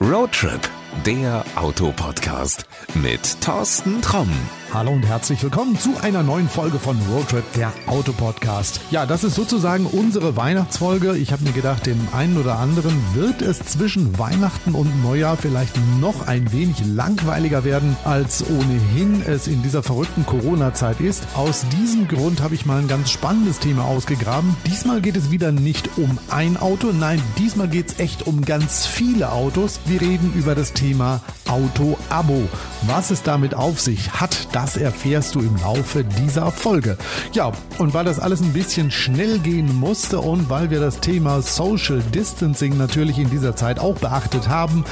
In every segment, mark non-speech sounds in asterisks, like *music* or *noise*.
Roadtrip, der Autopodcast mit Thorsten Tromm. Hallo und herzlich willkommen zu einer neuen Folge von Roadtrip, der Autopodcast. Ja, das ist sozusagen unsere Weihnachtsfolge. Ich habe mir gedacht, dem einen oder anderen wird es zwischen Weihnachten und Neujahr vielleicht noch ein wenig langweiliger werden, als ohnehin es in dieser verrückten Corona-Zeit ist. Aus diesem Grund habe ich mal ein ganz spannendes Thema ausgegraben. Diesmal geht es wieder nicht um ein Auto, nein, diesmal geht es echt um ganz viele Autos. Wir reden über das Thema Auto-Abo. Was es damit auf sich hat, das erfährst du im Laufe dieser Folge. Ja, und weil das alles ein bisschen schnell gehen musste und weil wir das Thema Social Distancing natürlich in dieser Zeit auch beachtet haben,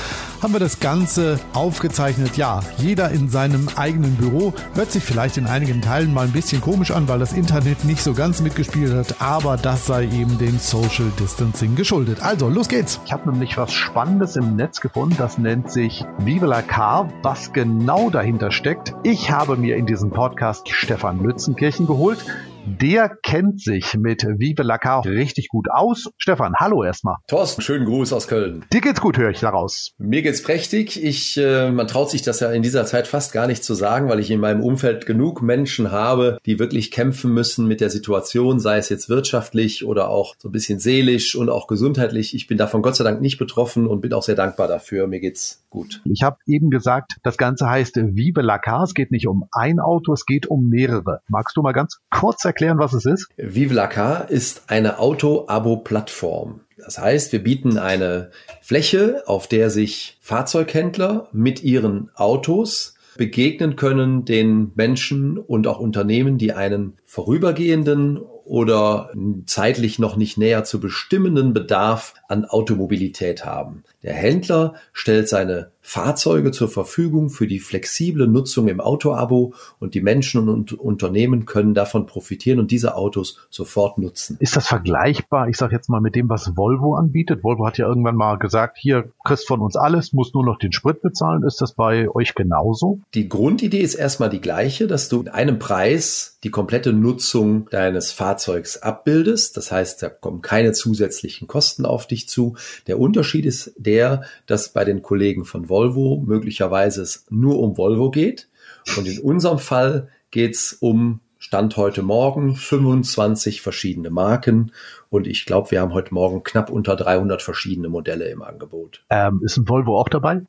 haben wir das Ganze aufgezeichnet. Ja, jeder in seinem eigenen Büro. Hört sich vielleicht in einigen Teilen mal ein bisschen komisch an, weil das Internet nicht so ganz mitgespielt hat, aber das sei eben dem Social Distancing geschuldet. Also, los geht's. Ich habe nämlich was Spannendes im Netz gefunden, das nennt sich Vive la Car, was genau dahinter steckt. Ich habe mir in diesem Podcast Stefan Lützenkirchen geholt. Der kennt sich mit Vive la Car richtig gut aus. Stefan, hallo erstmal. Thorsten, schönen Gruß aus Köln. Dir geht's gut, höre ich daraus. Mir geht's prächtig. Ich, äh, man traut sich das ja in dieser Zeit fast gar nicht zu sagen, weil ich in meinem Umfeld genug Menschen habe, die wirklich kämpfen müssen mit der Situation, sei es jetzt wirtschaftlich oder auch so ein bisschen seelisch und auch gesundheitlich. Ich bin davon Gott sei Dank nicht betroffen und bin auch sehr dankbar dafür. Mir geht's gut. Ich habe eben gesagt, das Ganze heißt Vive la Car. Es geht nicht um ein Auto, es geht um mehrere. Magst du mal ganz kurz erklären, was es ist? Vive la Car ist eine Auto-Abo-Plattform. Das heißt, wir bieten eine Fläche, auf der sich Fahrzeughändler mit ihren Autos begegnen können den Menschen und auch Unternehmen, die einen vorübergehenden oder zeitlich noch nicht näher zu bestimmenden Bedarf an Automobilität haben. Der Händler stellt seine Fahrzeuge zur Verfügung für die flexible Nutzung im Autoabo und die Menschen und Unternehmen können davon profitieren und diese Autos sofort nutzen. Ist das vergleichbar, ich sage jetzt mal, mit dem, was Volvo anbietet? Volvo hat ja irgendwann mal gesagt, hier kriegst von uns alles, musst nur noch den Sprit bezahlen. Ist das bei euch genauso? Die Grundidee ist erstmal die gleiche, dass du mit einem Preis die komplette Nutzung deines Fahrzeugs abbildest. Das heißt, da kommen keine zusätzlichen Kosten auf dich zu. Der Unterschied ist der, dass bei den Kollegen von Volvo möglicherweise es nur um Volvo geht. Und in unserem Fall geht es um Stand heute Morgen 25 verschiedene Marken und ich glaube, wir haben heute Morgen knapp unter 300 verschiedene Modelle im Angebot. Ähm, ist ein Volvo auch dabei?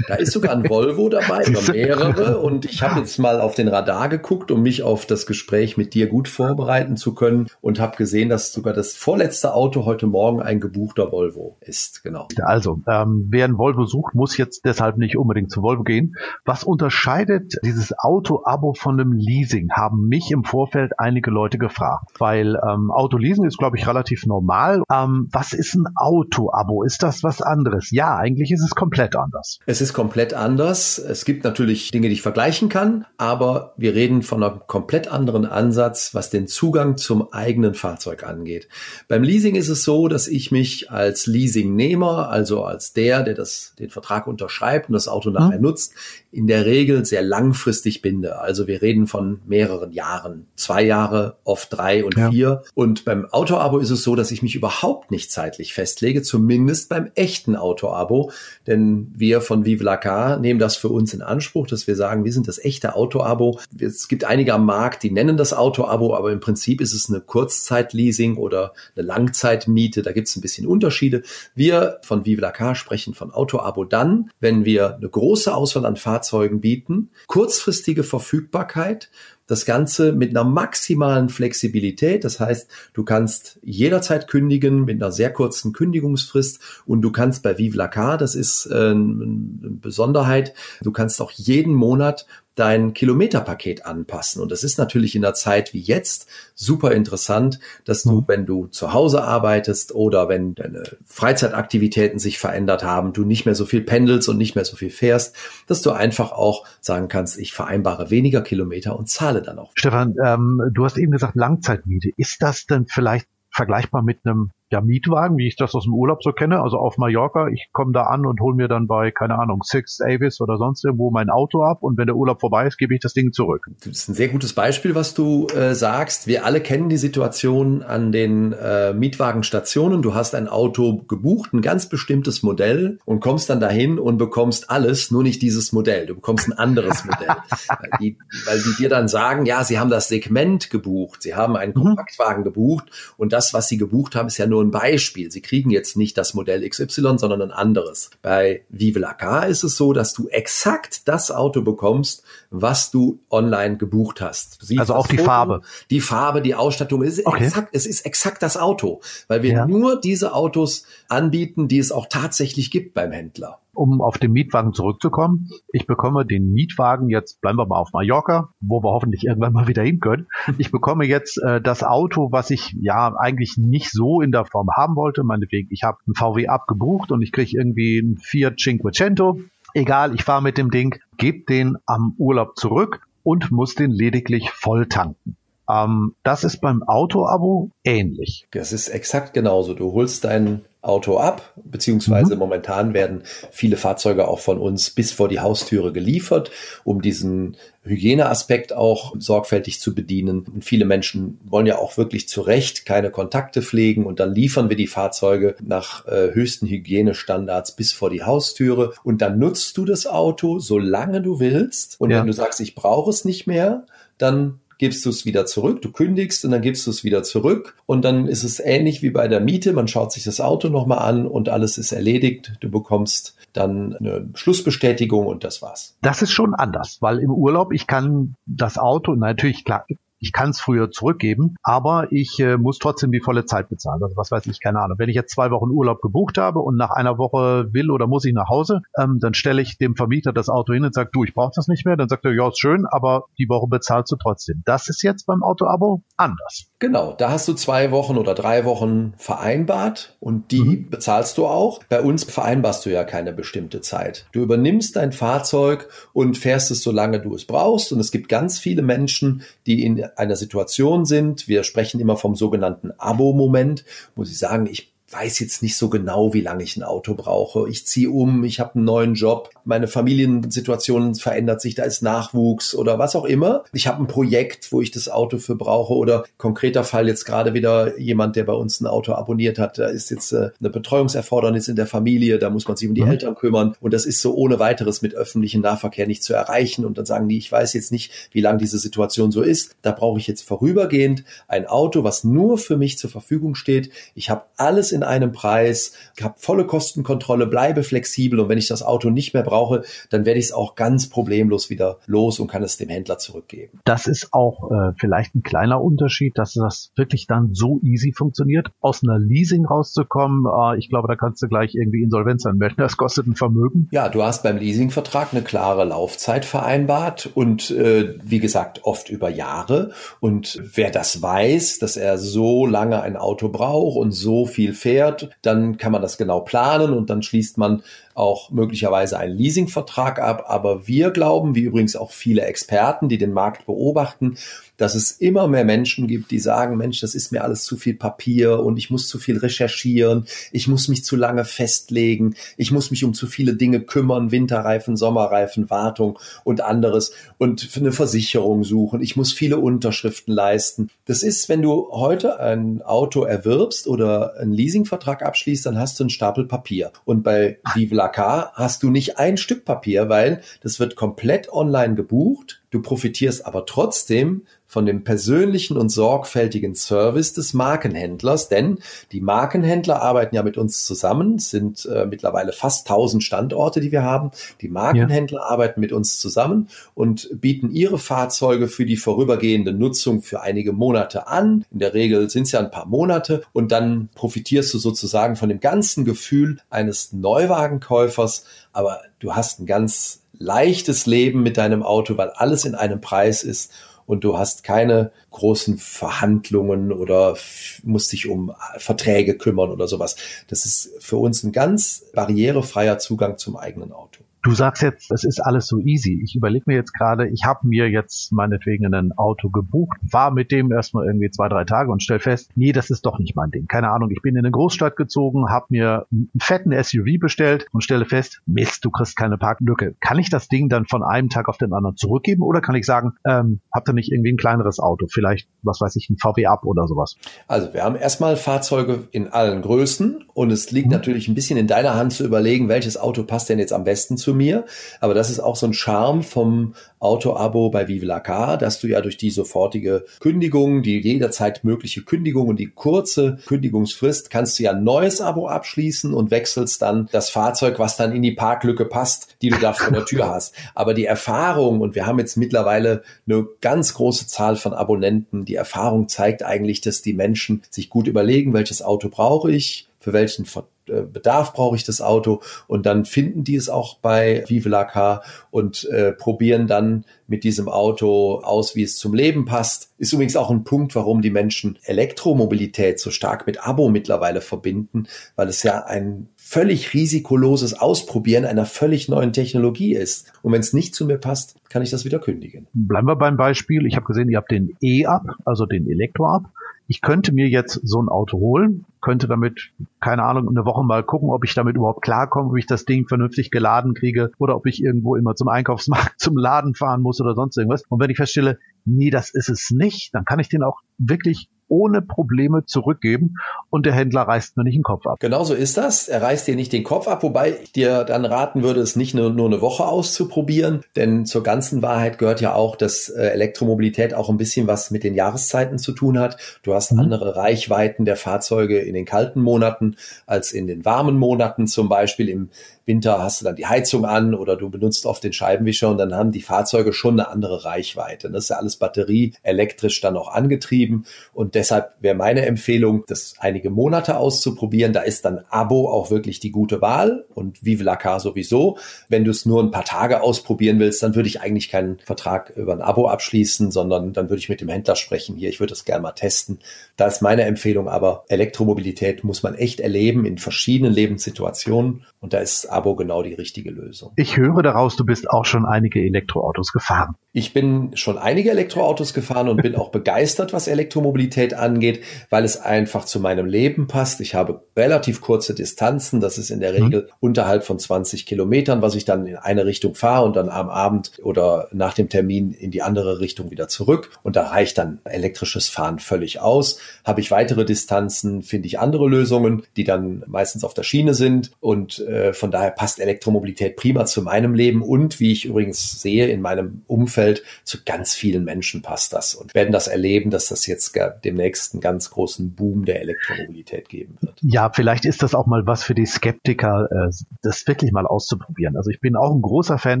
Da ist sogar ein Volvo dabei *laughs* oder mehrere. Und ich habe jetzt mal auf den Radar geguckt, um mich auf das Gespräch mit dir gut vorbereiten zu können und habe gesehen, dass sogar das vorletzte Auto heute Morgen ein gebuchter Volvo ist. Genau. Also, ähm, wer ein Volvo sucht, muss jetzt deshalb nicht unbedingt zu Volvo gehen. Was unterscheidet dieses Auto-Abo von einem Leasing? Haben mich im Vorfeld einige Leute gefragt. Weil ähm, Autoleasing ist, glaube ich, relativ relativ normal. Ähm, was ist ein Auto-Abo? Ist das was anderes? Ja, eigentlich ist es komplett anders. Es ist komplett anders. Es gibt natürlich Dinge, die ich vergleichen kann, aber wir reden von einem komplett anderen Ansatz, was den Zugang zum eigenen Fahrzeug angeht. Beim Leasing ist es so, dass ich mich als Leasingnehmer, also als der, der das, den Vertrag unterschreibt und das Auto nachher hm. nutzt, in der Regel sehr langfristig binde. Also wir reden von mehreren Jahren, zwei Jahre, oft drei und ja. vier. Und beim Auto-Abo ist es so, dass ich mich überhaupt nicht zeitlich festlege, zumindest beim echten Auto-Abo. Denn wir von Vive la Car nehmen das für uns in Anspruch, dass wir sagen, wir sind das echte Auto-Abo. Es gibt einige am Markt, die nennen das Auto-Abo, aber im Prinzip ist es eine Kurzzeit-Leasing oder eine Langzeitmiete. Da gibt es ein bisschen Unterschiede. Wir von Vive la Car sprechen von Auto-Abo dann, wenn wir eine große Auswahl an Fahrzeugen bieten, kurzfristige Verfügbarkeit, das Ganze mit einer maximalen Flexibilität. Das heißt, du kannst jederzeit kündigen mit einer sehr kurzen Kündigungsfrist. Und du kannst bei Vive la Car, das ist äh, eine Besonderheit, du kannst auch jeden Monat dein Kilometerpaket anpassen. Und das ist natürlich in der Zeit wie jetzt super interessant, dass du, mhm. wenn du zu Hause arbeitest oder wenn deine Freizeitaktivitäten sich verändert haben, du nicht mehr so viel pendelst und nicht mehr so viel fährst, dass du einfach auch sagen kannst, ich vereinbare weniger Kilometer und zahle dann auch. Stefan, ähm, du hast eben gesagt Langzeitmiete. Ist das denn vielleicht vergleichbar mit einem ja, Mietwagen, wie ich das aus dem Urlaub so kenne, also auf Mallorca. Ich komme da an und hole mir dann bei, keine Ahnung, Six Avis oder sonst irgendwo mein Auto ab und wenn der Urlaub vorbei ist, gebe ich das Ding zurück. Das ist ein sehr gutes Beispiel, was du äh, sagst. Wir alle kennen die Situation an den äh, Mietwagenstationen. Du hast ein Auto gebucht, ein ganz bestimmtes Modell und kommst dann dahin und bekommst alles, nur nicht dieses Modell. Du bekommst ein anderes Modell. *laughs* die, weil die dir dann sagen, ja, sie haben das Segment gebucht, sie haben einen mhm. Kompaktwagen gebucht und das, was sie gebucht haben, ist ja nur ein Beispiel. Sie kriegen jetzt nicht das Modell XY, sondern ein anderes. Bei Vive la Car ist es so, dass du exakt das Auto bekommst, was du online gebucht hast. also auch die Foto, Farbe. Die Farbe, die Ausstattung. Es ist, okay. exakt, es ist exakt das Auto, weil wir ja. nur diese Autos anbieten, die es auch tatsächlich gibt beim Händler um auf den Mietwagen zurückzukommen. Ich bekomme den Mietwagen jetzt, bleiben wir mal auf Mallorca, wo wir hoffentlich irgendwann mal wieder hin können. Ich bekomme jetzt äh, das Auto, was ich ja eigentlich nicht so in der Form haben wollte. Meinetwegen, ich habe einen VW abgebucht und ich kriege irgendwie einen Fiat Cinquecento. Egal, ich fahre mit dem Ding, gebe den am Urlaub zurück und muss den lediglich voll tanken. Ähm, das ist beim Auto-Abo ähnlich. Das ist exakt genauso. Du holst dein Auto ab, beziehungsweise mhm. momentan werden viele Fahrzeuge auch von uns bis vor die Haustüre geliefert, um diesen Hygieneaspekt auch sorgfältig zu bedienen. Und viele Menschen wollen ja auch wirklich zu Recht keine Kontakte pflegen und dann liefern wir die Fahrzeuge nach äh, höchsten Hygienestandards bis vor die Haustüre und dann nutzt du das Auto, solange du willst. Und ja. wenn du sagst, ich brauche es nicht mehr, dann gibst du es wieder zurück, du kündigst und dann gibst du es wieder zurück. Und dann ist es ähnlich wie bei der Miete, man schaut sich das Auto nochmal an und alles ist erledigt, du bekommst dann eine Schlussbestätigung und das war's. Das ist schon anders, weil im Urlaub ich kann das Auto natürlich klar ich kann es früher zurückgeben, aber ich äh, muss trotzdem die volle Zeit bezahlen. Also was weiß ich, keine Ahnung. Wenn ich jetzt zwei Wochen Urlaub gebucht habe und nach einer Woche will oder muss ich nach Hause, ähm, dann stelle ich dem Vermieter das Auto hin und sage, du, ich brauche das nicht mehr. Dann sagt er, ja, ist schön, aber die Woche bezahlst du trotzdem. Das ist jetzt beim Autoabo anders. Genau, da hast du zwei Wochen oder drei Wochen vereinbart und die mhm. bezahlst du auch. Bei uns vereinbarst du ja keine bestimmte Zeit. Du übernimmst dein Fahrzeug und fährst es, solange du es brauchst. Und es gibt ganz viele Menschen, die in einer Situation sind. Wir sprechen immer vom sogenannten Abo-Moment, wo sie sagen, ich weiß jetzt nicht so genau, wie lange ich ein Auto brauche. Ich ziehe um, ich habe einen neuen Job, meine Familiensituation verändert sich, da ist Nachwuchs oder was auch immer. Ich habe ein Projekt, wo ich das Auto für brauche oder konkreter Fall jetzt gerade wieder jemand, der bei uns ein Auto abonniert hat, da ist jetzt äh, eine Betreuungserfordernis in der Familie, da muss man sich um die mhm. Eltern kümmern und das ist so ohne weiteres mit öffentlichem Nahverkehr nicht zu erreichen und dann sagen die, ich weiß jetzt nicht, wie lange diese Situation so ist, da brauche ich jetzt vorübergehend ein Auto, was nur für mich zur Verfügung steht. Ich habe alles in einem Preis, habe volle Kostenkontrolle, bleibe flexibel und wenn ich das Auto nicht mehr brauche, dann werde ich es auch ganz problemlos wieder los und kann es dem Händler zurückgeben. Das ist auch äh, vielleicht ein kleiner Unterschied, dass das wirklich dann so easy funktioniert. Aus einer Leasing rauszukommen, äh, ich glaube, da kannst du gleich irgendwie Insolvenz anmelden. Das kostet ein Vermögen. Ja, du hast beim Leasingvertrag eine klare Laufzeit vereinbart und äh, wie gesagt oft über Jahre. Und wer das weiß, dass er so lange ein Auto braucht und so viel fährt, dann kann man das genau planen und dann schließt man auch möglicherweise einen Leasingvertrag ab. Aber wir glauben, wie übrigens auch viele Experten, die den Markt beobachten, dass es immer mehr Menschen gibt, die sagen, Mensch, das ist mir alles zu viel Papier und ich muss zu viel recherchieren, ich muss mich zu lange festlegen, ich muss mich um zu viele Dinge kümmern, Winterreifen, Sommerreifen, Wartung und anderes und für eine Versicherung suchen, ich muss viele Unterschriften leisten. Das ist, wenn du heute ein Auto erwirbst oder einen Leasingvertrag abschließt, dann hast du einen Stapel Papier. Und bei Vive la Car hast du nicht ein Stück Papier, weil das wird komplett online gebucht. Du profitierst aber trotzdem von dem persönlichen und sorgfältigen Service des Markenhändlers, denn die Markenhändler arbeiten ja mit uns zusammen, sind äh, mittlerweile fast 1000 Standorte, die wir haben. Die Markenhändler ja. arbeiten mit uns zusammen und bieten ihre Fahrzeuge für die vorübergehende Nutzung für einige Monate an. In der Regel sind es ja ein paar Monate und dann profitierst du sozusagen von dem ganzen Gefühl eines Neuwagenkäufers, aber du hast ein ganz leichtes Leben mit deinem Auto, weil alles in einem Preis ist und du hast keine großen Verhandlungen oder musst dich um Verträge kümmern oder sowas. Das ist für uns ein ganz barrierefreier Zugang zum eigenen Auto. Du sagst jetzt, es ist alles so easy. Ich überlege mir jetzt gerade, ich habe mir jetzt meinetwegen ein Auto gebucht, war mit dem erstmal irgendwie zwei, drei Tage und stell fest, nee, das ist doch nicht mein Ding. Keine Ahnung, ich bin in eine Großstadt gezogen, habe mir einen fetten SUV bestellt und stelle fest, Mist, du kriegst keine Parklücke. Kann ich das Ding dann von einem Tag auf den anderen zurückgeben oder kann ich sagen, ähm, habt ihr nicht irgendwie ein kleineres Auto, vielleicht, was weiß ich, ein VW Up oder sowas? Also wir haben erstmal Fahrzeuge in allen Größen und es liegt mhm. natürlich ein bisschen in deiner Hand zu überlegen, welches Auto passt denn jetzt am besten zu mir. Aber das ist auch so ein Charme vom Auto-Abo bei Vive la Car, dass du ja durch die sofortige Kündigung, die jederzeit mögliche Kündigung und die kurze Kündigungsfrist kannst du ja ein neues Abo abschließen und wechselst dann das Fahrzeug, was dann in die Parklücke passt, die du da vor der Tür hast. Aber die Erfahrung, und wir haben jetzt mittlerweile eine ganz große Zahl von Abonnenten, die Erfahrung zeigt eigentlich, dass die Menschen sich gut überlegen, welches Auto brauche ich, für welchen äh, Bedarf brauche ich das Auto und dann finden die es auch bei Vive la und äh, probieren dann mit diesem Auto aus, wie es zum Leben passt. Ist übrigens auch ein Punkt, warum die Menschen Elektromobilität so stark mit Abo mittlerweile verbinden, weil es ja ein völlig risikoloses Ausprobieren einer völlig neuen Technologie ist. Und wenn es nicht zu mir passt, kann ich das wieder kündigen. Bleiben wir beim Beispiel. Ich habe gesehen, ihr habt den E-Up, also den Elektro-Up ich könnte mir jetzt so ein Auto holen, könnte damit, keine Ahnung, eine Woche mal gucken, ob ich damit überhaupt klarkomme, ob ich das Ding vernünftig geladen kriege oder ob ich irgendwo immer zum Einkaufsmarkt, *laughs* zum Laden fahren muss oder sonst irgendwas. Und wenn ich feststelle, nee, das ist es nicht, dann kann ich den auch wirklich ohne Probleme zurückgeben und der Händler reißt mir nicht den Kopf ab. Genauso ist das. Er reißt dir nicht den Kopf ab, wobei ich dir dann raten würde, es nicht nur, nur eine Woche auszuprobieren, denn zur ganzen Wahrheit gehört ja auch, dass äh, Elektromobilität auch ein bisschen was mit den Jahreszeiten zu tun hat. Du hast mhm. andere Reichweiten der Fahrzeuge in den kalten Monaten als in den warmen Monaten, zum Beispiel im Winter hast du dann die Heizung an oder du benutzt oft den Scheibenwischer und dann haben die Fahrzeuge schon eine andere Reichweite. Das ist ja alles Batterie elektrisch dann auch angetrieben und deshalb wäre meine Empfehlung, das einige Monate auszuprobieren. Da ist dann Abo auch wirklich die gute Wahl und Vive la Car sowieso. Wenn du es nur ein paar Tage ausprobieren willst, dann würde ich eigentlich keinen Vertrag über ein Abo abschließen, sondern dann würde ich mit dem Händler sprechen. Hier, ich würde das gerne mal testen. Da ist meine Empfehlung aber, Elektromobilität muss man echt erleben in verschiedenen Lebenssituationen und da ist Abo genau die richtige Lösung. Ich höre daraus, du bist auch schon einige Elektroautos gefahren. Ich bin schon einige Elektroautos gefahren und bin auch begeistert, was Elektromobilität angeht, weil es einfach zu meinem Leben passt. Ich habe relativ kurze Distanzen. Das ist in der mhm. Regel mhm. unterhalb von 20 Kilometern, was ich dann in eine Richtung fahre und dann am Abend oder nach dem Termin in die andere Richtung wieder zurück. Und da reicht dann elektrisches Fahren völlig aus. Habe ich weitere Distanzen, finde ich andere Lösungen, die dann meistens auf der Schiene sind. Und äh, von daher passt Elektromobilität prima zu meinem Leben und wie ich übrigens sehe in meinem Umfeld, zu ganz vielen Menschen passt das und werden das erleben, dass das jetzt demnächst einen ganz großen Boom der Elektromobilität geben wird. Ja, vielleicht ist das auch mal was für die Skeptiker, äh, das wirklich mal auszuprobieren. Also ich bin auch ein großer Fan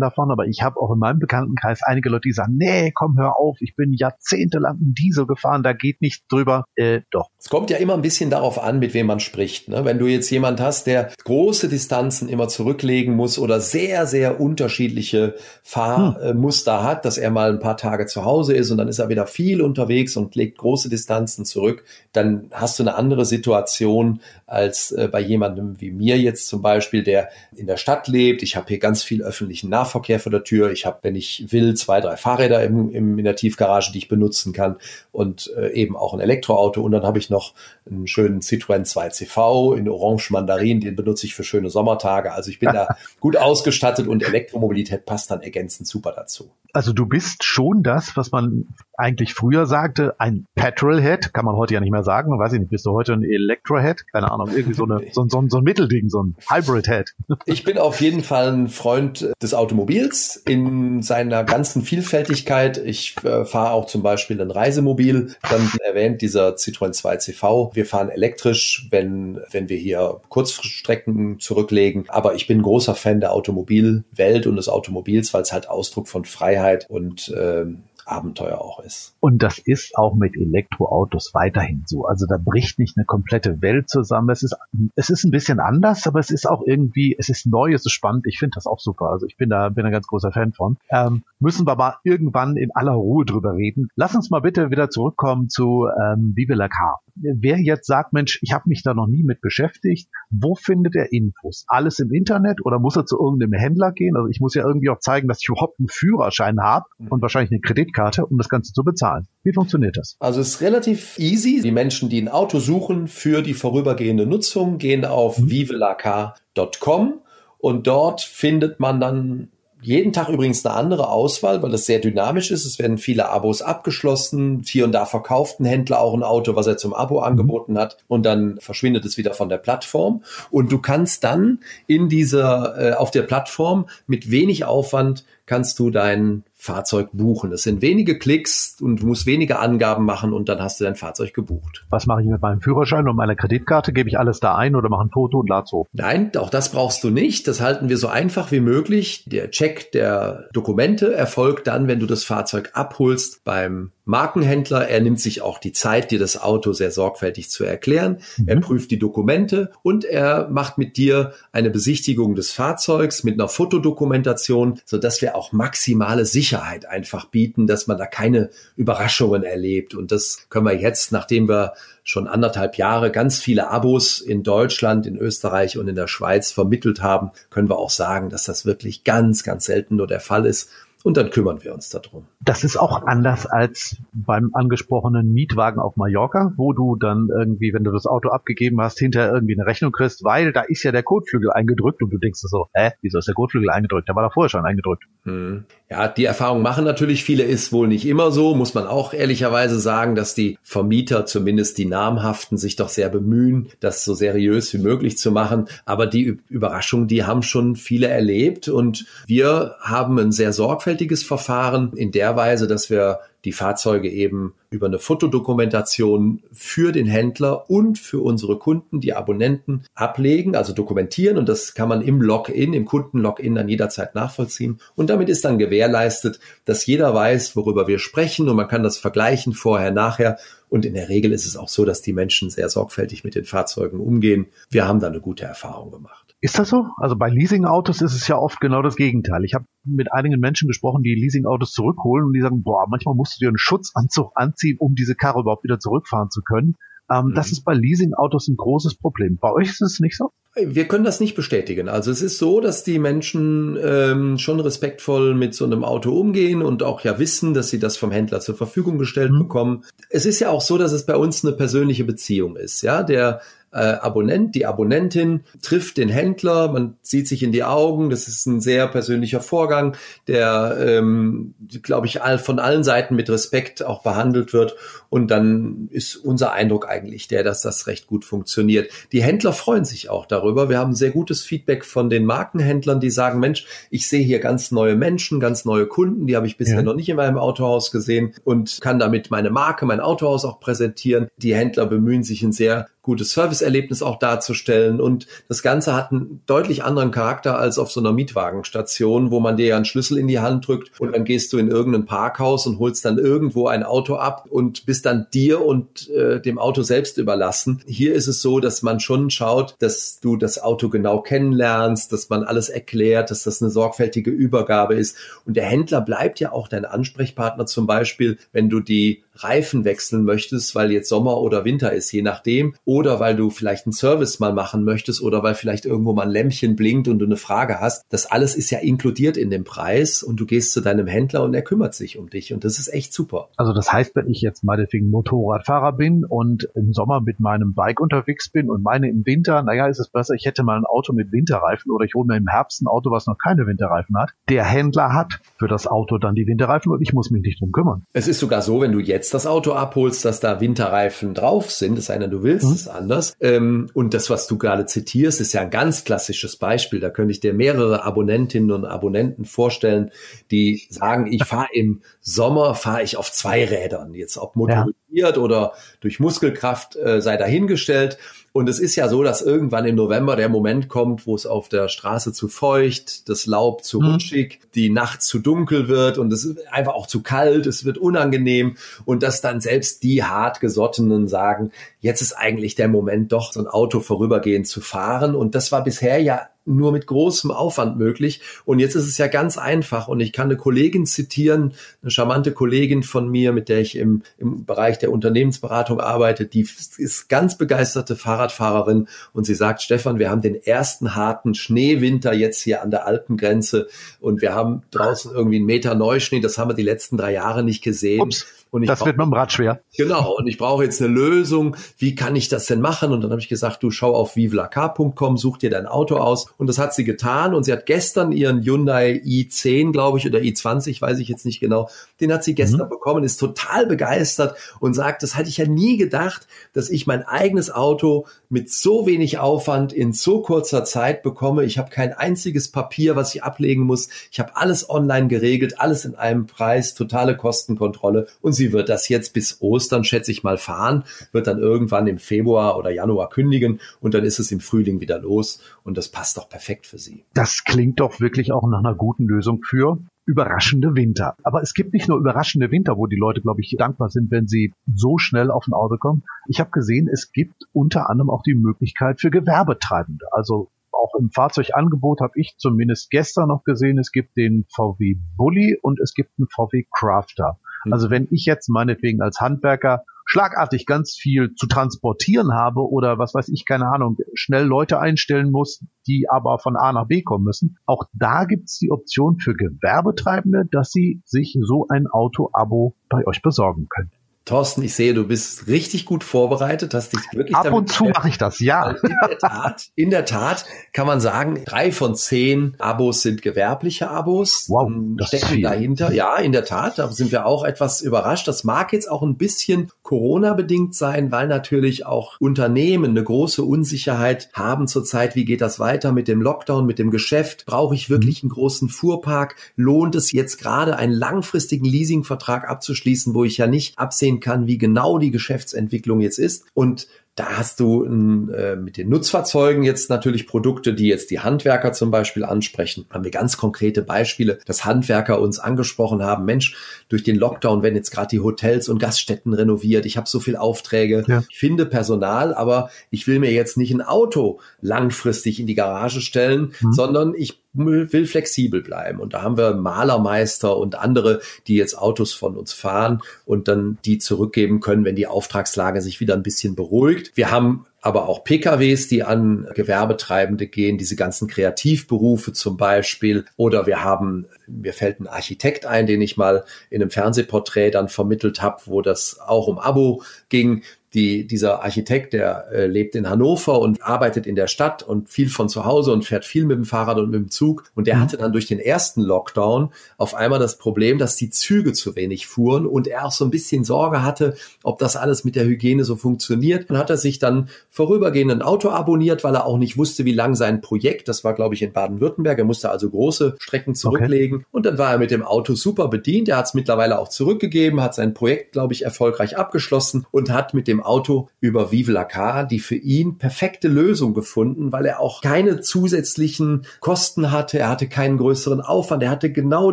davon, aber ich habe auch in meinem Bekanntenkreis einige Leute, die sagen, nee, komm, hör auf, ich bin jahrzehntelang in Diesel gefahren, da geht nichts drüber. Äh, doch. Es kommt ja immer ein bisschen darauf an, mit wem man spricht. Ne? Wenn du jetzt jemand hast, der große Distanzen immer zurücklegen muss oder sehr, sehr unterschiedliche Fahrmuster hm. hat, dass er mal ein paar Tage zu Hause ist und dann ist er wieder viel unterwegs und legt große Distanzen zurück, dann hast du eine andere Situation als äh, bei jemandem wie mir jetzt zum Beispiel, der in der Stadt lebt. Ich habe hier ganz viel öffentlichen Nahverkehr vor der Tür. Ich habe, wenn ich will, zwei, drei Fahrräder im, im, in der Tiefgarage, die ich benutzen kann und äh, eben auch ein Elektroauto. Und dann habe ich noch einen schönen Citroën 2CV in Orange Mandarin, den benutze ich für schöne Sommertage. Also ich bin da *laughs* gut ausgestattet und Elektromobilität passt dann ergänzend super dazu. Also du bist schon das, was man eigentlich früher sagte, ein Petrolhead, kann man heute ja nicht mehr sagen. Weiß ich nicht, bist du heute ein Electrohead? Keine Ahnung, irgendwie so, eine, *laughs* so, so, so ein Mittelding, so ein Hybridhead. *laughs* Ich bin auf jeden Fall ein Freund des Automobils in seiner ganzen Vielfältigkeit. Ich äh, fahre auch zum Beispiel ein Reisemobil, dann erwähnt dieser Citroën 2 CV. Wir fahren elektrisch, wenn, wenn wir hier Kurzstrecken zurücklegen. Aber ich bin großer Fan der Automobilwelt und des Automobils, weil es halt Ausdruck von Freiheit und äh, Abenteuer auch ist. Und das ist auch mit Elektroautos weiterhin so. Also da bricht nicht eine komplette Welt zusammen. Es ist, es ist ein bisschen anders, aber es ist auch irgendwie, es ist neu, es ist spannend. Ich finde das auch super. Also ich bin da, bin ein ganz großer Fan von. Ähm, müssen wir aber irgendwann in aller Ruhe drüber reden. Lass uns mal bitte wieder zurückkommen zu ähm, Vive la. Wer jetzt sagt, Mensch, ich habe mich da noch nie mit beschäftigt, wo findet er Infos? Alles im Internet oder muss er zu irgendeinem Händler gehen? Also ich muss ja irgendwie auch zeigen, dass ich überhaupt einen Führerschein habe und wahrscheinlich eine Kreditkarte, um das Ganze zu bezahlen. Wie funktioniert das? Also es ist relativ easy. Die Menschen, die ein Auto suchen für die vorübergehende Nutzung, gehen auf mhm. vivelacar.com und dort findet man dann jeden Tag übrigens eine andere Auswahl, weil das sehr dynamisch ist. Es werden viele Abos abgeschlossen. Hier und da verkauft ein Händler auch ein Auto, was er zum Abo mhm. angeboten hat. Und dann verschwindet es wieder von der Plattform. Und du kannst dann in dieser, äh, auf der Plattform mit wenig Aufwand kannst du dein Fahrzeug buchen. Das sind wenige Klicks und du musst wenige Angaben machen und dann hast du dein Fahrzeug gebucht. Was mache ich mit meinem Führerschein und meiner Kreditkarte? Gebe ich alles da ein oder mache ein Foto und lade hoch? Nein, auch das brauchst du nicht. Das halten wir so einfach wie möglich. Der Check der Dokumente erfolgt dann, wenn du das Fahrzeug abholst beim Markenhändler. Er nimmt sich auch die Zeit, dir das Auto sehr sorgfältig zu erklären. Mhm. Er prüft die Dokumente und er macht mit dir eine Besichtigung des Fahrzeugs mit einer Fotodokumentation, sodass wir auch maximale Sicherheit einfach bieten, dass man da keine Überraschungen erlebt. Und das können wir jetzt, nachdem wir schon anderthalb Jahre ganz viele Abos in Deutschland, in Österreich und in der Schweiz vermittelt haben, können wir auch sagen, dass das wirklich ganz, ganz selten nur der Fall ist und dann kümmern wir uns darum. Das ist auch anders als beim angesprochenen Mietwagen auf Mallorca, wo du dann irgendwie, wenn du das Auto abgegeben hast, hinterher irgendwie eine Rechnung kriegst, weil da ist ja der Kotflügel eingedrückt und du denkst so, hä, wieso ist der Kotflügel eingedrückt? Der war da vorher schon eingedrückt. Hm. Ja, die Erfahrung machen natürlich viele, ist wohl nicht immer so, muss man auch ehrlicherweise sagen, dass die Vermieter, zumindest die namhaften, sich doch sehr bemühen, das so seriös wie möglich zu machen. Aber die Überraschung, die haben schon viele erlebt und wir haben ein sehr sorgfältiges Verfahren in der Weise, dass wir die Fahrzeuge eben über eine Fotodokumentation für den Händler und für unsere Kunden, die Abonnenten, ablegen, also dokumentieren. Und das kann man im Login, im Kundenlogin dann jederzeit nachvollziehen. Und damit ist dann gewährleistet, dass jeder weiß, worüber wir sprechen und man kann das vergleichen vorher, nachher. Und in der Regel ist es auch so, dass die Menschen sehr sorgfältig mit den Fahrzeugen umgehen. Wir haben da eine gute Erfahrung gemacht. Ist das so? Also bei Leasingautos ist es ja oft genau das Gegenteil. Ich habe mit einigen Menschen gesprochen, die Leasingautos zurückholen und die sagen, boah, manchmal musst du dir einen Schutzanzug anziehen, um diese Karre überhaupt wieder zurückfahren zu können. Ähm, mhm. Das ist bei Leasingautos ein großes Problem. Bei euch ist es nicht so? Wir können das nicht bestätigen. Also es ist so, dass die Menschen ähm, schon respektvoll mit so einem Auto umgehen und auch ja wissen, dass sie das vom Händler zur Verfügung gestellt mhm. bekommen. Es ist ja auch so, dass es bei uns eine persönliche Beziehung ist. Ja, der äh, Abonnent, die Abonnentin trifft den Händler, man sieht sich in die Augen, das ist ein sehr persönlicher Vorgang, der, ähm, glaube ich, all, von allen Seiten mit Respekt auch behandelt wird. Und dann ist unser Eindruck eigentlich der, dass das recht gut funktioniert. Die Händler freuen sich auch darüber. Wir haben sehr gutes Feedback von den Markenhändlern, die sagen, Mensch, ich sehe hier ganz neue Menschen, ganz neue Kunden, die habe ich bisher ja. noch nicht in meinem Autohaus gesehen und kann damit meine Marke, mein Autohaus auch präsentieren. Die Händler bemühen sich ein sehr gutes Serviceerlebnis auch darzustellen. Und das Ganze hat einen deutlich anderen Charakter als auf so einer Mietwagenstation, wo man dir ja einen Schlüssel in die Hand drückt und dann gehst du in irgendein Parkhaus und holst dann irgendwo ein Auto ab und bist dann dir und äh, dem Auto selbst überlassen. Hier ist es so, dass man schon schaut, dass du das Auto genau kennenlernst, dass man alles erklärt, dass das eine sorgfältige Übergabe ist. Und der Händler bleibt ja auch dein Ansprechpartner zum Beispiel, wenn du die Reifen wechseln möchtest, weil jetzt Sommer oder Winter ist, je nachdem, oder weil du vielleicht einen Service mal machen möchtest oder weil vielleicht irgendwo mal ein Lämpchen blinkt und du eine Frage hast. Das alles ist ja inkludiert in dem Preis und du gehst zu deinem Händler und er kümmert sich um dich und das ist echt super. Also das heißt, wenn ich jetzt meinetwegen Motorradfahrer bin und im Sommer mit meinem Bike unterwegs bin und meine im Winter, naja, ist es besser, ich hätte mal ein Auto mit Winterreifen oder ich hole mir im Herbst ein Auto, was noch keine Winterreifen hat. Der Händler hat für das Auto dann die Winterreifen und ich muss mich nicht drum kümmern. Es ist sogar so, wenn du jetzt jetzt das Auto abholst, dass da Winterreifen drauf sind, es sei denn, du willst mhm. es anders. Ähm, und das, was du gerade zitierst, ist ja ein ganz klassisches Beispiel. Da könnte ich dir mehrere Abonnentinnen und Abonnenten vorstellen, die sagen, ich fahre im Sommer, fahre ich auf zwei Rädern. Jetzt ob motorisiert trainiert oder durch Muskelkraft äh, sei dahingestellt. Und es ist ja so, dass irgendwann im November der Moment kommt, wo es auf der Straße zu feucht, das Laub zu Mhm. rutschig, die Nacht zu dunkel wird und es ist einfach auch zu kalt, es wird unangenehm und dass dann selbst die hartgesottenen sagen, jetzt ist eigentlich der Moment doch so ein Auto vorübergehend zu fahren und das war bisher ja nur mit großem Aufwand möglich. Und jetzt ist es ja ganz einfach. Und ich kann eine Kollegin zitieren, eine charmante Kollegin von mir, mit der ich im, im Bereich der Unternehmensberatung arbeite, die ist ganz begeisterte Fahrradfahrerin. Und sie sagt, Stefan, wir haben den ersten harten Schneewinter jetzt hier an der Alpengrenze. Und wir haben draußen irgendwie einen Meter Neuschnee. Das haben wir die letzten drei Jahre nicht gesehen. Ups, und ich das brauch- wird mit dem Rad schwer. Genau, und ich brauche jetzt eine Lösung. Wie kann ich das denn machen? Und dann habe ich gesagt, du schau auf vivlacar.com, such dir dein Auto aus. Und das hat sie getan. Und sie hat gestern ihren Hyundai i10, glaube ich, oder i20, weiß ich jetzt nicht genau, den hat sie gestern bekommen, ist total begeistert und sagt, das hatte ich ja nie gedacht, dass ich mein eigenes Auto mit so wenig Aufwand in so kurzer Zeit bekomme. Ich habe kein einziges Papier, was ich ablegen muss. Ich habe alles online geregelt, alles in einem Preis, totale Kostenkontrolle. Und sie wird das jetzt bis Ostern, schätze ich mal, fahren, wird dann irgendwann im Februar oder Januar kündigen und dann ist es im Frühling wieder los. Und das passt doch perfekt für sie. Das klingt doch wirklich auch nach einer guten Lösung für überraschende Winter. Aber es gibt nicht nur überraschende Winter, wo die Leute, glaube ich, dankbar sind, wenn sie so schnell auf ein Auto kommen. Ich habe gesehen, es gibt unter anderem auch die Möglichkeit für Gewerbetreibende. Also auch im Fahrzeugangebot habe ich zumindest gestern noch gesehen, es gibt den VW Bully und es gibt einen VW Crafter. Also wenn ich jetzt meinetwegen als Handwerker schlagartig ganz viel zu transportieren habe oder was weiß ich, keine Ahnung, schnell Leute einstellen muss, die aber von A nach B kommen müssen. Auch da gibt's die Option für Gewerbetreibende, dass sie sich so ein Auto-Abo bei euch besorgen können. Thorsten, ich sehe, du bist richtig gut vorbereitet, hast dich wirklich Ab und zu mache ich das, ja. Also in der Tat, in der Tat kann man sagen, drei von zehn Abos sind gewerbliche Abos. Wow, Ähm, das stecken viel. dahinter. Ja, in der Tat, da sind wir auch etwas überrascht. Das mag jetzt auch ein bisschen Corona-bedingt sein, weil natürlich auch Unternehmen eine große Unsicherheit haben zurzeit. Wie geht das weiter mit dem Lockdown, mit dem Geschäft? Brauche ich wirklich einen großen Fuhrpark? Lohnt es jetzt gerade, einen langfristigen Leasingvertrag abzuschließen, wo ich ja nicht absehen kann, wie genau die Geschäftsentwicklung jetzt ist? Und da hast du äh, mit den Nutzfahrzeugen jetzt natürlich Produkte, die jetzt die Handwerker zum Beispiel ansprechen. Haben wir ganz konkrete Beispiele, dass Handwerker uns angesprochen haben, Mensch, durch den Lockdown werden jetzt gerade die Hotels und Gaststätten renoviert. Ich habe so viel Aufträge. Ja. Ich finde Personal, aber ich will mir jetzt nicht ein Auto langfristig in die Garage stellen, sondern ich will flexibel bleiben. Und da haben wir Malermeister und andere, die jetzt Autos von uns fahren und dann die zurückgeben können, wenn die Auftragslage sich wieder ein bisschen beruhigt. Wir haben aber auch PKWs, die an Gewerbetreibende gehen, diese ganzen Kreativberufe zum Beispiel. Oder wir haben, mir fällt ein Architekt ein, den ich mal in einem Fernsehporträt dann vermittelt habe, wo das auch um Abo ging. Die, dieser Architekt, der äh, lebt in Hannover und arbeitet in der Stadt und viel von zu Hause und fährt viel mit dem Fahrrad und mit dem Zug. Und der hatte dann durch den ersten Lockdown auf einmal das Problem, dass die Züge zu wenig fuhren und er auch so ein bisschen Sorge hatte, ob das alles mit der Hygiene so funktioniert. Und hat er sich dann vorübergehend ein Auto abonniert, weil er auch nicht wusste, wie lang sein Projekt, das war glaube ich in Baden-Württemberg, er musste also große Strecken zurücklegen. Und dann war er mit dem Auto super bedient. Er hat es mittlerweile auch zurückgegeben, hat sein Projekt, glaube ich, erfolgreich abgeschlossen und hat mit dem Auto über Vive la Car die für ihn perfekte Lösung gefunden, weil er auch keine zusätzlichen Kosten hatte, er hatte keinen größeren Aufwand, er hatte genau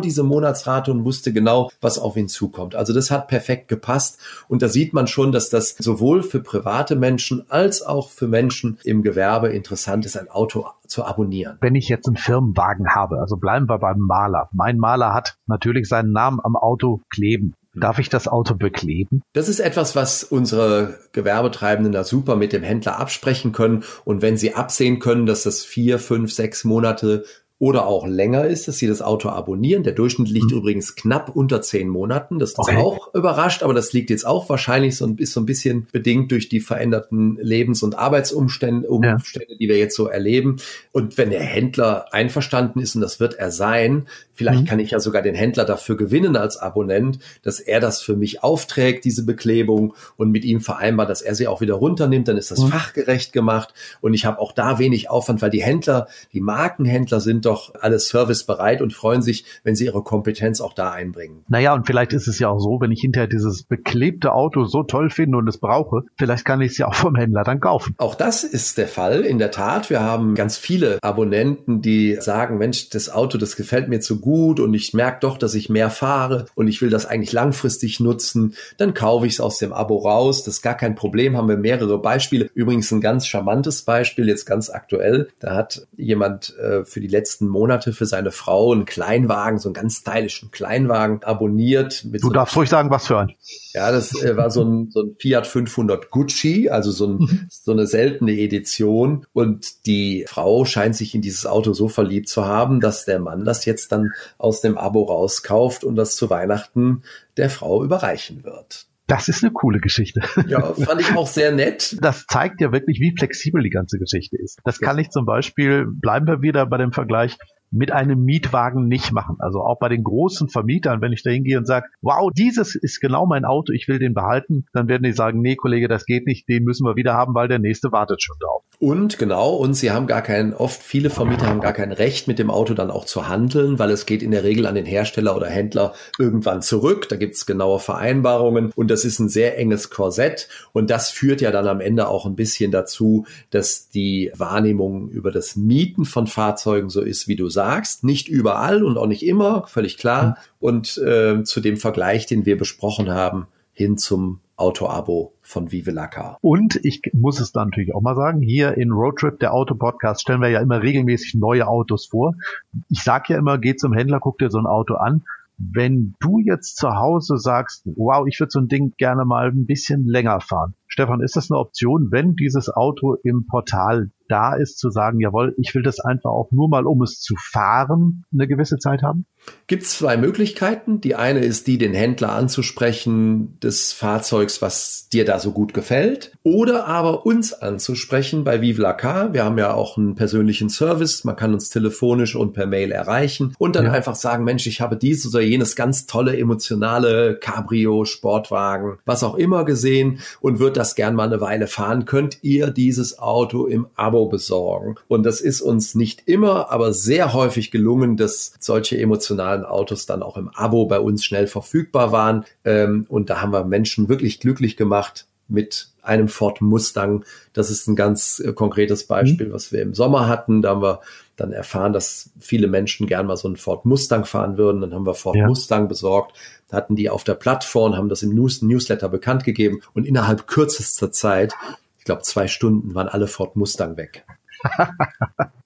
diese Monatsrate und wusste genau, was auf ihn zukommt. Also das hat perfekt gepasst und da sieht man schon, dass das sowohl für private Menschen als auch für Menschen im Gewerbe interessant ist, ein Auto zu abonnieren. Wenn ich jetzt einen Firmenwagen habe, also bleiben wir beim Maler. Mein Maler hat natürlich seinen Namen am Auto kleben. Darf ich das Auto bekleben? Das ist etwas, was unsere Gewerbetreibenden da super mit dem Händler absprechen können. Und wenn sie absehen können, dass das vier, fünf, sechs Monate oder auch länger ist, dass sie das Auto abonnieren. Der Durchschnitt liegt übrigens knapp unter zehn Monaten. Das ist Okay. auch überrascht, aber das liegt jetzt auch wahrscheinlich so ein, ist so ein bisschen bedingt durch die veränderten Lebens- und Arbeitsumstände, Ja. Umstände, die wir jetzt so erleben. Und wenn der Händler einverstanden ist, und das wird er sein, vielleicht Mhm. kann ich ja sogar den Händler dafür gewinnen als Abonnent, dass er das für mich aufträgt, diese Beklebung, und mit ihm vereinbart, dass er sie auch wieder runternimmt, dann ist das Mhm. fachgerecht gemacht. Und ich habe auch da wenig Aufwand, weil die Händler, die Markenhändler sind doch doch alles servicebereit und freuen sich, wenn sie ihre Kompetenz auch da einbringen. Naja, und vielleicht ist es ja auch so, wenn ich hinterher dieses beklebte Auto so toll finde und es brauche, vielleicht kann ich es ja auch vom Händler dann kaufen. Auch das ist der Fall. In der Tat, wir haben ganz viele Abonnenten, die sagen, Mensch, das Auto, das gefällt mir zu gut und ich merke doch, dass ich mehr fahre und ich will das eigentlich langfristig nutzen. Dann kaufe ich es aus dem Abo raus. Das ist gar kein Problem. Haben wir mehrere Beispiele. Übrigens ein ganz charmantes Beispiel, jetzt ganz aktuell. Da hat jemand äh, für die letzten Monate für seine Frau einen Kleinwagen, so einen ganz stylischen Kleinwagen abonniert. du so darfst ruhig sagen, was für ein. Ja, das äh, war so ein, so ein Fiat 500 Gucci, also so, ein, mhm. so eine seltene Edition. Und die Frau scheint sich in dieses Auto so verliebt zu haben, dass der Mann das jetzt dann aus dem Abo rauskauft und das zu Weihnachten der Frau überreichen wird. Das ist eine coole Geschichte. Ja, fand ich auch sehr nett. *laughs* Das zeigt ja wirklich, wie flexibel die ganze Geschichte ist. Das kann ich zum Beispiel, bleiben wir wieder bei dem Vergleich, mit einem Mietwagen nicht machen. Also auch bei den großen Vermietern, wenn ich da hingehe und sage, wow, dieses ist genau mein Auto, ich will den behalten, dann werden die sagen, nee, Kollege, das geht nicht, den müssen wir wieder haben, weil der nächste wartet schon drauf. Und genau, und sie haben gar kein, oft viele Vermieter haben gar kein Recht, mit dem Auto dann auch zu handeln, weil es geht in der Regel an den Hersteller oder Händler irgendwann zurück. Da gibt es genaue Vereinbarungen und das ist ein sehr enges Korsett. Und das führt ja dann am Ende auch ein bisschen dazu, dass die Wahrnehmung über das Mieten von Fahrzeugen so ist, wie du sagst. Nicht überall und auch nicht immer, völlig klar. Mhm. Und äh, zu dem Vergleich, den wir besprochen haben, hin zum Auto-Abo von Vive Lacar. Und ich muss es dann natürlich auch mal sagen, hier in Roadtrip, der Auto-Podcast, stellen wir ja immer regelmäßig neue Autos vor. Ich sag ja immer, geh zum Händler, guck dir so ein Auto an. Wenn du jetzt zu Hause sagst, wow, ich würde so ein Ding gerne mal ein bisschen länger fahren. Stefan, ist das eine Option, wenn dieses Auto im Portal da ist, zu sagen, jawohl, ich will das einfach auch nur mal, um es zu fahren, eine gewisse Zeit haben? Gibt es zwei Möglichkeiten. Die eine ist die, den Händler anzusprechen des Fahrzeugs, was dir da so gut gefällt. Oder aber uns anzusprechen bei Vive la Car. Wir haben ja auch einen persönlichen Service. Man kann uns telefonisch und per Mail erreichen und dann ja. einfach sagen, Mensch, ich habe dieses oder jenes ganz tolle, emotionale Cabrio, Sportwagen, was auch immer gesehen und würde das gern mal eine Weile fahren. Könnt ihr dieses Auto im Abo Abo besorgen. Und das ist uns nicht immer, aber sehr häufig gelungen, dass solche emotionalen Autos dann auch im Abo bei uns schnell verfügbar waren. Ähm, und da haben wir Menschen wirklich glücklich gemacht mit einem Ford Mustang. Das ist ein ganz äh, konkretes Beispiel, mhm. was wir im Sommer hatten. Da haben wir dann erfahren, dass viele Menschen gern mal so einen Ford Mustang fahren würden. Dann haben wir Ford ja. Mustang besorgt, hatten die auf der Plattform, haben das im News Newsletter bekannt gegeben und innerhalb kürzester Zeit ich glaube, zwei Stunden waren alle Ford Mustang weg. *laughs*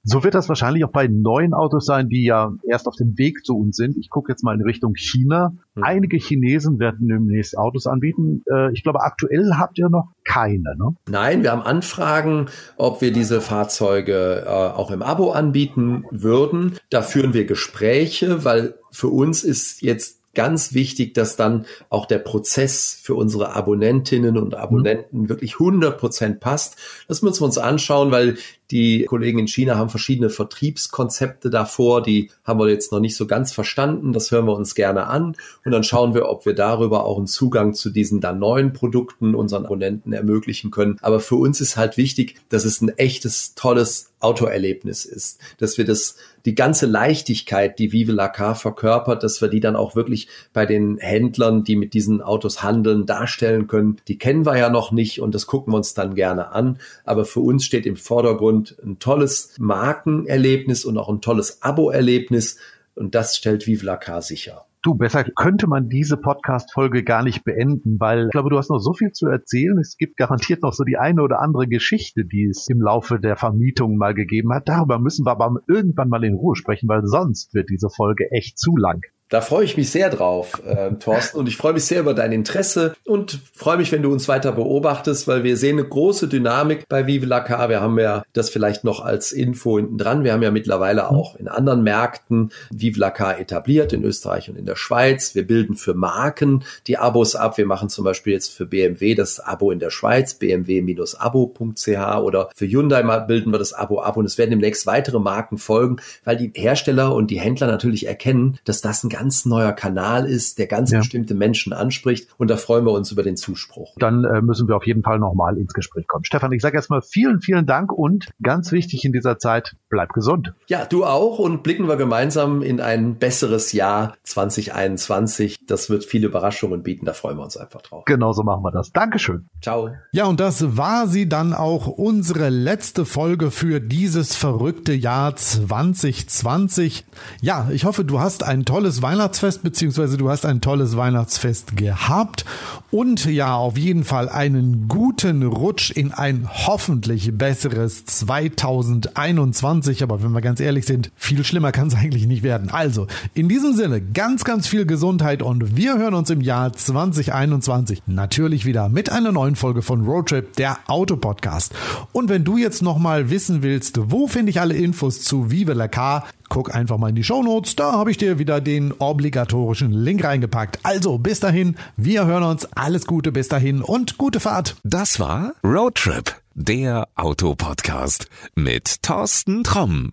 so wird das wahrscheinlich auch bei neuen Autos sein, die ja erst auf dem Weg zu uns sind. Ich gucke jetzt mal in Richtung China. Hm. Einige Chinesen werden demnächst Autos anbieten. Äh, ich glaube, aktuell habt ihr noch keine, ne? Nein, wir haben Anfragen, ob wir diese Fahrzeuge äh, auch im Abo anbieten würden. Da führen wir Gespräche, weil für uns ist jetzt ganz wichtig, dass dann auch der Prozess für unsere Abonnentinnen und Abonnenten mhm. wirklich 100 Prozent passt. Das müssen wir uns anschauen, weil die Kollegen in China haben verschiedene Vertriebskonzepte davor, die haben wir jetzt noch nicht so ganz verstanden. Das hören wir uns gerne an und dann schauen wir, ob wir darüber auch einen Zugang zu diesen dann neuen Produkten unseren Abonnenten ermöglichen können. Aber für uns ist halt wichtig, dass es ein echtes, tolles Autoerlebnis ist, dass wir das die ganze Leichtigkeit, die Vive la Car verkörpert, dass wir die dann auch wirklich bei den Händlern, die mit diesen Autos handeln, darstellen können. Die kennen wir ja noch nicht und das gucken wir uns dann gerne an. Aber für uns steht im Vordergrund und ein tolles Markenerlebnis und auch ein tolles Abo-Erlebnis. Und das stellt Vive la Car sicher. Du, besser könnte man diese Podcast-Folge gar nicht beenden, weil ich glaube, du hast noch so viel zu erzählen. Es gibt garantiert noch so die eine oder andere Geschichte, die es im Laufe der Vermietung mal gegeben hat. Darüber müssen wir aber irgendwann mal in Ruhe sprechen, weil sonst wird diese Folge echt zu lang. Da freue ich mich sehr drauf, äh, Thorsten. Und ich freue mich sehr über dein Interesse und freue mich, wenn du uns weiter beobachtest, weil wir sehen eine große Dynamik bei Vive la Car. Wir haben ja das vielleicht noch als Info hinten dran. Wir haben ja mittlerweile auch in anderen Märkten Vive la Car etabliert, in Österreich und in der Schweiz. Wir bilden für Marken die Abos ab. Wir machen zum Beispiel jetzt für BMW das Abo in der Schweiz, bmw-abo.ch oder für Hyundai bilden wir das Abo ab. Und es werden demnächst weitere Marken folgen, weil die Hersteller und die Händler natürlich erkennen, dass das ein ganz neuer Kanal ist, der ganz Ja. bestimmte Menschen anspricht. Und da freuen wir uns über den Zuspruch. Dann äh, müssen wir auf jeden Fall nochmal ins Gespräch kommen. Stefan, ich sage erstmal vielen, vielen Dank und ganz wichtig in dieser Zeit, bleib gesund. Ja, du auch und blicken wir gemeinsam in ein besseres Jahr 2021. Das wird viele Überraschungen bieten, da freuen wir uns einfach drauf. Genauso machen wir das. Dankeschön. Ciao. Ja, und das war sie dann auch unsere letzte Folge für dieses verrückte Jahr 2020. Ja, ich hoffe, du hast ein tolles Weihnachtsfest beziehungsweise du hast ein tolles Weihnachtsfest gehabt und ja, auf jeden Fall einen guten Rutsch in ein hoffentlich besseres 2021. Aber wenn wir ganz ehrlich sind, viel schlimmer kann es *laughs* eigentlich nicht werden. Also, in diesem Sinne, ganz, ganz viel Gesundheit und wir hören uns im Jahr 2021 natürlich wieder mit einer neuen Folge von Roadtrip, der Autopodcast. Und wenn du jetzt nochmal wissen willst, wo finde ich alle Infos zu Vive la Car, guck einfach mal in die Shownotes, da habe ich dir wieder den obligatorischen Link reingepackt. Also, bis dahin, wir hören uns, alles Gute bis dahin und gute Fahrt. Das war Roadtrip, der Autopodcast mit Thorsten Tromm.